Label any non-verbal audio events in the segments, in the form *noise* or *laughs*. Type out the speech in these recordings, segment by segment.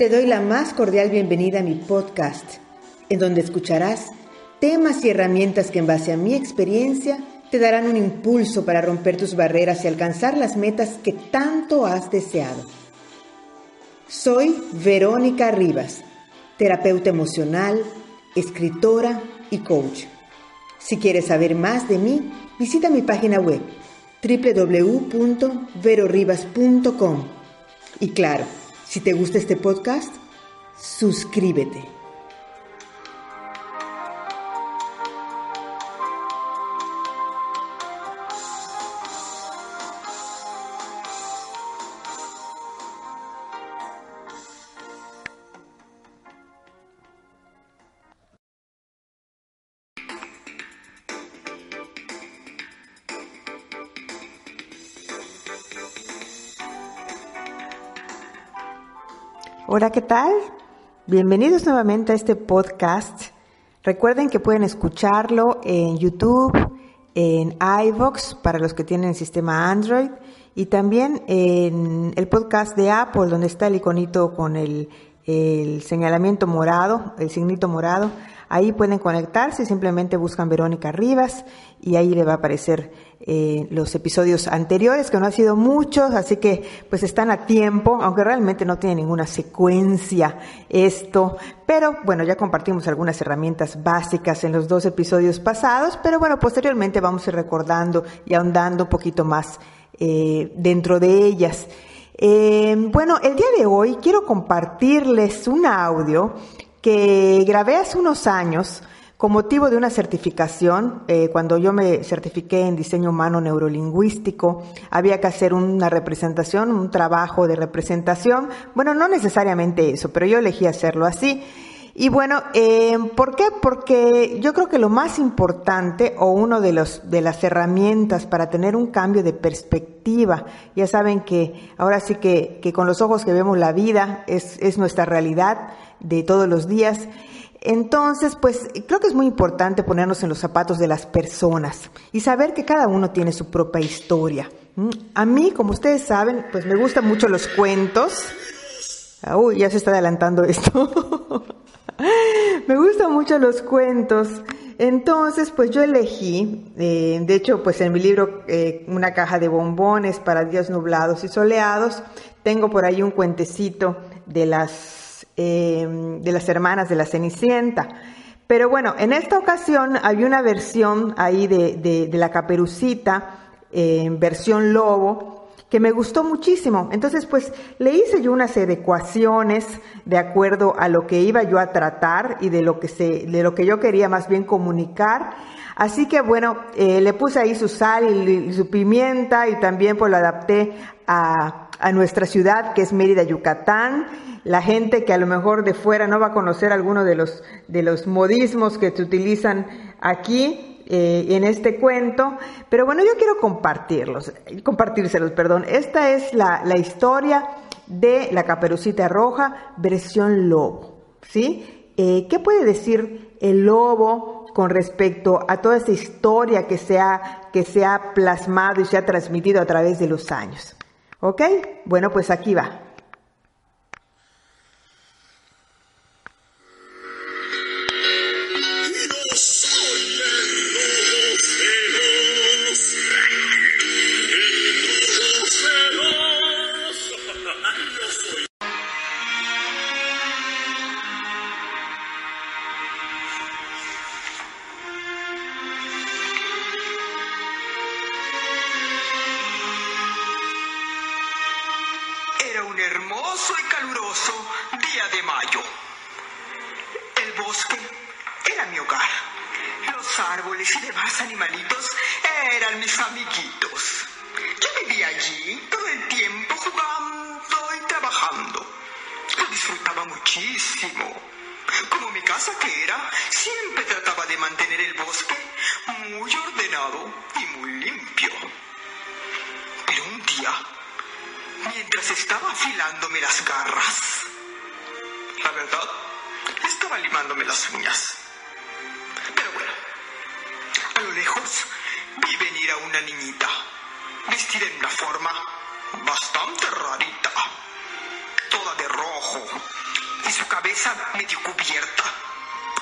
Te doy la más cordial bienvenida a mi podcast, en donde escucharás temas y herramientas que en base a mi experiencia te darán un impulso para romper tus barreras y alcanzar las metas que tanto has deseado. Soy Verónica Rivas, terapeuta emocional, escritora y coach. Si quieres saber más de mí, visita mi página web www.veroribas.com. Y claro, si te gusta este podcast, suscríbete. Hola, ¿qué tal? Bienvenidos nuevamente a este podcast. Recuerden que pueden escucharlo en YouTube, en iVoox para los que tienen el sistema Android y también en el podcast de Apple donde está el iconito con el señalamiento morado, el signito morado. Ahí pueden conectarse, simplemente buscan Verónica Rivas y ahí le va a aparecer eh, los episodios anteriores, que no han sido muchos, así que pues están a tiempo, aunque realmente no tiene ninguna secuencia esto, pero bueno, ya compartimos algunas herramientas básicas en los dos episodios pasados, pero bueno, posteriormente vamos a ir recordando y ahondando un poquito más eh, dentro de ellas. Eh, bueno, el día de hoy quiero compartirles un audio que grabé hace unos años con motivo de una certificación. Eh, cuando yo me certifiqué en diseño humano neurolingüístico, había que hacer una representación, un trabajo de representación. Bueno, no necesariamente eso, pero yo elegí hacerlo así. Y bueno, eh, ¿por qué? Porque yo creo que lo más importante o uno de los de las herramientas para tener un cambio de perspectiva, ya saben que ahora sí que, que con los ojos que vemos la vida es, es nuestra realidad de todos los días. Entonces, pues creo que es muy importante ponernos en los zapatos de las personas y saber que cada uno tiene su propia historia. ¿Mm? A mí, como ustedes saben, pues me gustan mucho los cuentos. Ah, uy, ya se está adelantando esto. *laughs* me gustan mucho los cuentos. Entonces, pues yo elegí, eh, de hecho, pues en mi libro, eh, una caja de bombones para días nublados y soleados, tengo por ahí un cuentecito de las Em, de las hermanas de la Cenicienta. Pero bueno, en esta ocasión había una versión ahí de, la caperucita, en versión lobo, que me gustó muchísimo. Entonces, pues le hice yo unas adecuaciones de acuerdo a lo que iba yo a tratar y de lo que, se, de lo que yo quería más bien comunicar. Así que bueno, eh, le puse ahí su sal y, su pimienta y también pues lo adapté a, a nuestra ciudad que es Mérida, Yucatán la gente que a lo mejor de fuera no va a conocer alguno de los, de los modismos que se utilizan aquí eh, en este cuento, pero bueno, yo quiero compartirlos, compartírselos, perdón. Esta es la, la historia de la caperucita roja, versión lobo, ¿sí? Eh, ¿Qué puede decir el lobo con respecto a toda esa historia que se, ha, que se ha plasmado y se ha transmitido a través de los años? ¿Ok? Bueno, pues aquí va. hermoso y caluroso día de mayo. El bosque era mi hogar. Los árboles y demás animalitos eran mis amiguitos. Yo vivía allí todo el tiempo jugando y trabajando. Lo disfrutaba muchísimo. Como mi casa que era, siempre trataba de mantener el bosque muy ordenado y muy limpio. mientras estaba afilándome las garras. La verdad, estaba limándome las uñas. Pero bueno, a lo lejos vi venir a una niñita, vestida en una forma bastante rarita, toda de rojo, y su cabeza medio cubierta,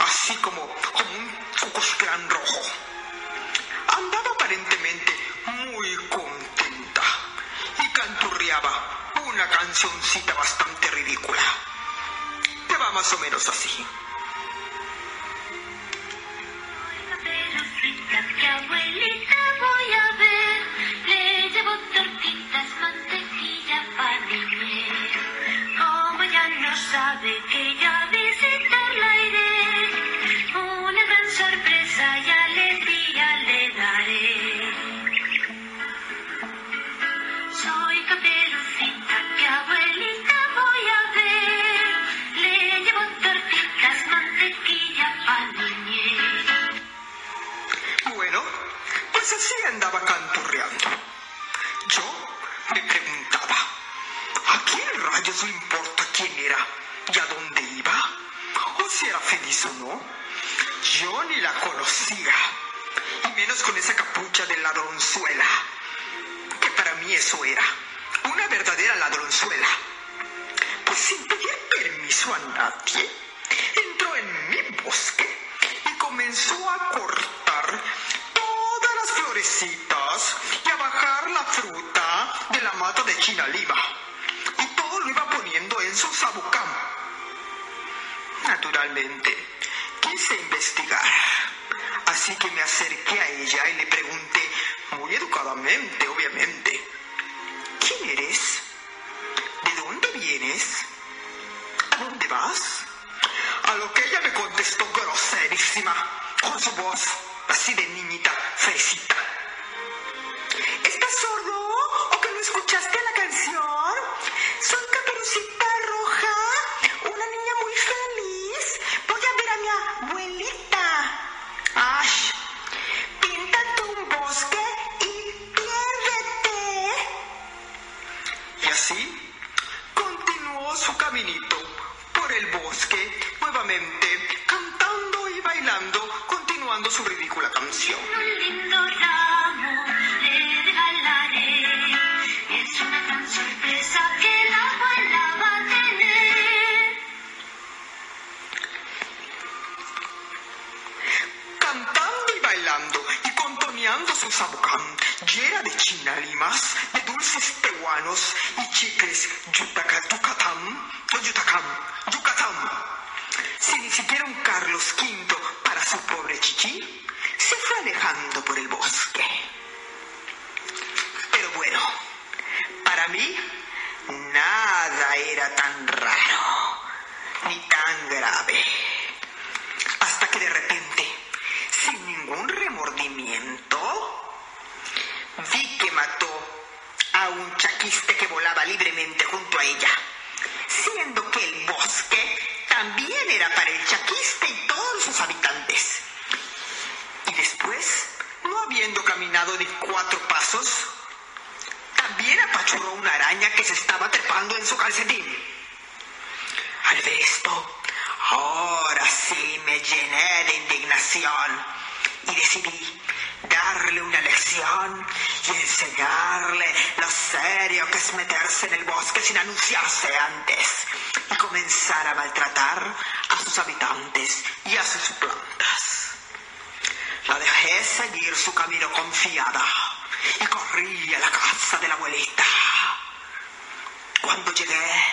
así como, como un gran rojo. Andaba aparentemente una cancioncita bastante ridícula. Que va más o menos así. que abuelita voy a ver, le llevo tortitas, mantequilla, pan y miel. Como ella no sabe que ya visitarla iré, una gran sorpresa y alegría le daré. Soy caperucita Yo ni la conocía, y menos con esa capucha de ladronzuela, que para mí eso era, una verdadera ladronzuela. Pues sin pedir permiso a nadie, entró en mi bosque y comenzó a cortar todas las florecitas y a bajar la fruta de la mata de China Lima. Y todo lo iba poniendo en su sabucán. Naturalmente, quise investigar. Así que me acerqué a ella y le pregunté, muy educadamente, obviamente, ¿quién eres? ¿De dónde vienes? ¿A dónde vas? A lo que ella me contestó groserísima, con su voz así de niñita fresita. ¿Estás sordo o que no escuchaste la canción? Soy Caperucita por el bosque, nuevamente cantando y bailando, continuando su ridícula canción. Un lindo ramo le regalaré. Es una gran sorpresa que la abuela va a tener. cantando y bailando y contoneando su sabucán, llena de chinalimas, de dulces peruanos y chicles yucatán, o yutacán, yucatán. Si ni siquiera un Carlos V para su pobre chichi, se fue alejando por el bosque. Pero bueno, para mí nada era tan raro ni tan grave hasta que de repente, sin ningún remordimiento, vi que mató un chaquiste que volaba libremente junto a ella, siendo que el bosque también era para el chaquiste y todos sus habitantes. Y después, no habiendo caminado ni cuatro pasos, también apachurró una araña que se estaba trepando en su calcetín. Al ver esto, ahora sí me llené de indignación y decidí darle una lección y enseñarle lo serio que es meterse en el bosque sin anunciarse antes y comenzar a maltratar a sus habitantes y a sus plantas. La dejé seguir su camino confiada y corrí a la casa de la abuelita. Cuando llegué,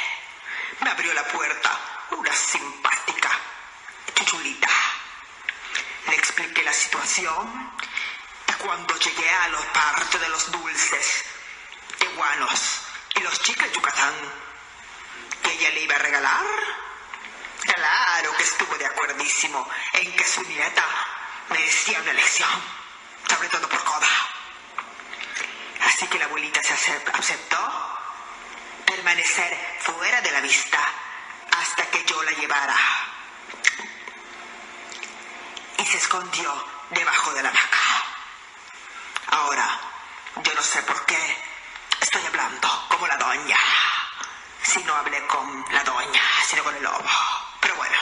me abrió la puerta una simpática chuchulita. Le expliqué la situación cuando llegué a la parte de los dulces, teguanos y los chicles yucatán que ella le iba a regalar, claro que estuvo de acuerdísimo en que su nieta merecía una lección, sobre todo por coda. Así que la abuelita se acep- aceptó permanecer fuera de la vista hasta que yo la llevara. Y se escondió debajo de la hamaca. Ahora, yo no sé por qué estoy hablando como la doña. Si no hablé con la doña, sino con el lobo. Pero bueno,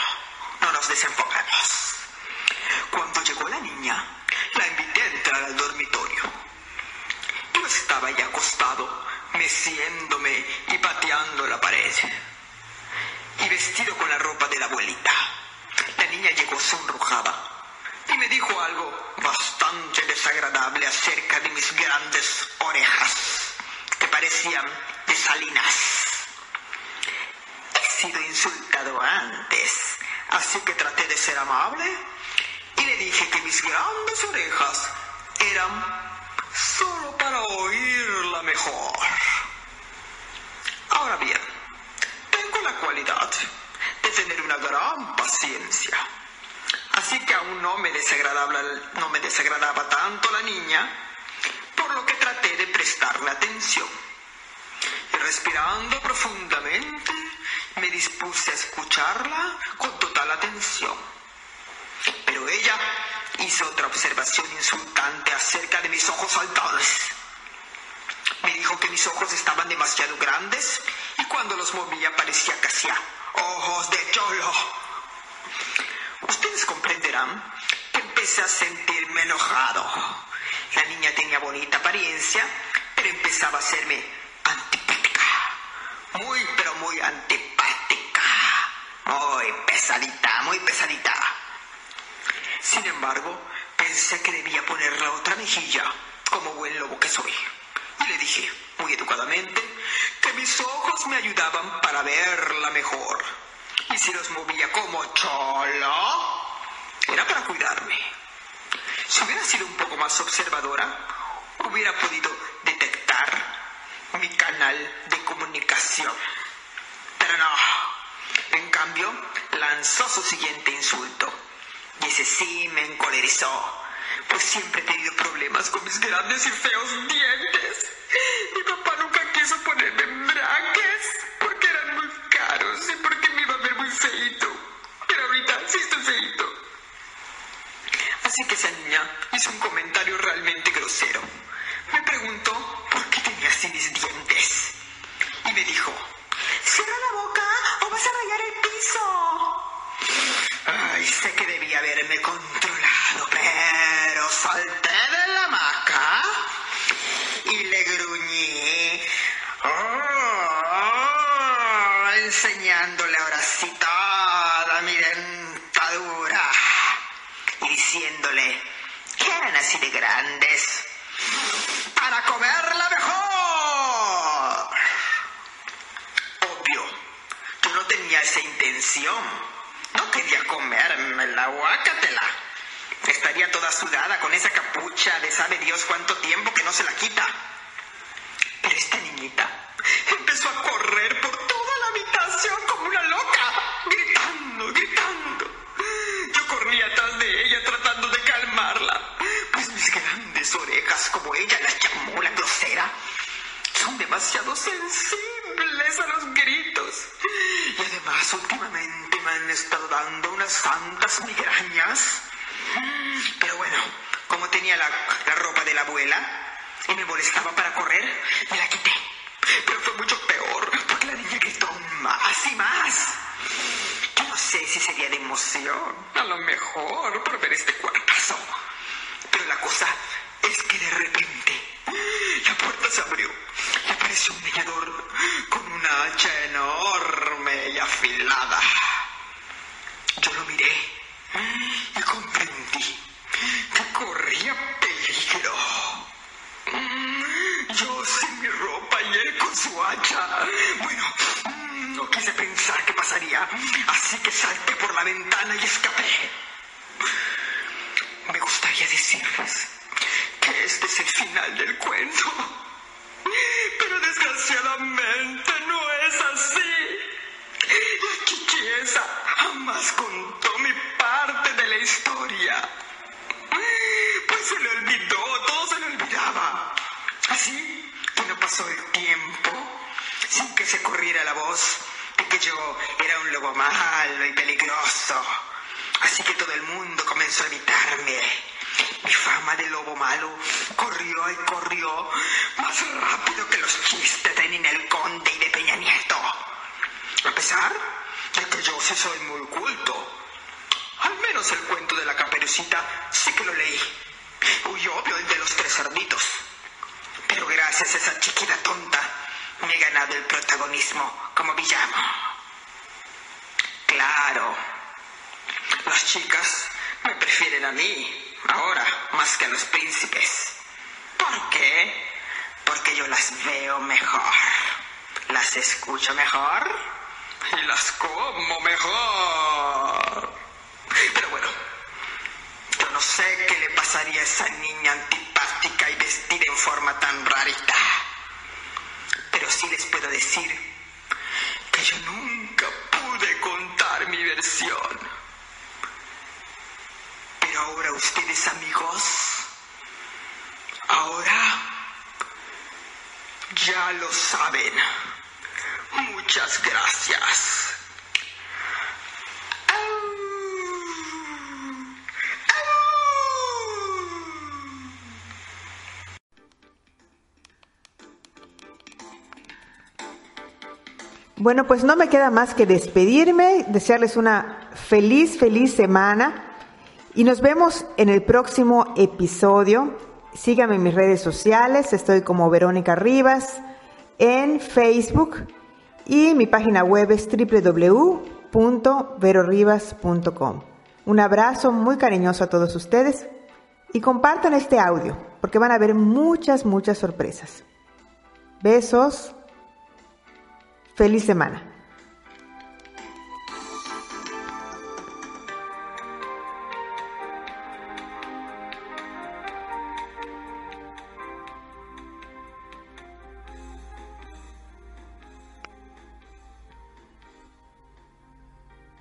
no nos desenfoquemos. Cuando llegó la niña, la invité a entrar al dormitorio. Yo estaba ya acostado, meciéndome y pateando la pared. Y vestido con la ropa de la abuelita. La niña llegó sonrojada y me dijo algo bastante desagradable acerca de mis grandes orejas, que parecían de salinas. He sido insultado antes, así que traté de ser amable y le dije que mis grandes orejas eran solo para oírla mejor. Ahora bien, tengo la cualidad de tener una gran paciencia. Así que aún no me desagradaba, no me desagradaba tanto la niña, por lo que traté de prestarle atención. Y respirando profundamente, me dispuse a escucharla con total atención. Pero ella hizo otra observación insultante acerca de mis ojos saltones. Me dijo que mis ojos estaban demasiado grandes y cuando los movía parecía que hacía ojos de cholo. Ustedes comprenderán empecé a sentirme enojado. La niña tenía bonita apariencia, pero empezaba a hacerme antipática. Muy, pero muy antipática. Muy pesadita, muy pesadita. Sin embargo, pensé que debía poner la otra mejilla, como buen lobo que soy. Y le dije, muy educadamente, que mis ojos me ayudaban para verla mejor. Y si los movía como cholo, era para cuidarme. Si hubiera sido un poco más observadora, hubiera podido detectar mi canal de comunicación. Pero no. En cambio, lanzó su siguiente insulto. Y ese sí me encolerizó, pues siempre he tenido problemas con mis grandes y feos dientes. Mi papá nunca quiso ponerme braques porque eran muy caros y porque me iba a ver muy feito. Que esa niña hizo un comentario realmente grosero. Me preguntó por qué tenía así mis dientes. Y me dijo, cierra la boca o vas a rayar el piso. Ay, sé que debía haberme controlado, pero salté de la hamaca y le gruñí, oh, enseñándole ahora sí mi diciéndole que eran así de grandes para comerla mejor. Obvio, yo no tenía esa intención. No quería comerme la guácatela. Estaría toda sudada con esa capucha de sabe Dios cuánto tiempo que no se la quita. Pero esta niñita empezó a correr ella tratando de calmarla, pues mis grandes orejas, como ella las llamó la grosera, son demasiado sensibles a los gritos. Y además últimamente me han estado dando unas santas migrañas. Pero bueno, como tenía la, la ropa de la abuela y me molestaba para correr, me la quité. Pero fue mucho peor porque la niña gritó más y más. Sé si sería de emoción, a lo mejor por ver este cuartazo. Pero la cosa es que de repente la puerta se abrió y apareció un leñador con una hacha enorme quise pensar qué pasaría, así que salté por la ventana y escapé. Me gustaría decirles que este es el final del cuento. Pero desgraciadamente no es así. La chichiesa jamás contó mi parte de la historia. Pues se le olvidó, todo se le olvidaba. Así que no pasó el tiempo sin que se corriera la voz que yo era un lobo malo y peligroso. Así que todo el mundo comenzó a evitarme. Mi fama de lobo malo corrió y corrió más rápido que los chistes de Ninel Conde y de Peña Nieto. A pesar de que yo sí soy muy culto. Al menos el cuento de la caperucita sí que lo leí. Uy, obvio, el de los tres cerditos. Pero gracias a esa chiquita tonta me he ganado el protagonismo como villano. Claro, las chicas me prefieren a mí. ahora más que a los príncipes. ¿Por qué? Porque yo las veo mejor, las escucho mejor y las como mejor. Pero bueno, yo no sé qué le pasaría a esa niña antipática y vestida en forma tan rarita. Sí les puedo decir que yo nunca pude contar mi versión. Pero ahora ustedes amigos, ahora ya lo saben. Muchas gracias. Bueno, pues no me queda más que despedirme, desearles una feliz, feliz semana y nos vemos en el próximo episodio. Síganme en mis redes sociales, estoy como Verónica Rivas en Facebook y mi página web es www.verorivas.com. Un abrazo muy cariñoso a todos ustedes y compartan este audio porque van a ver muchas, muchas sorpresas. Besos. Feliz semana.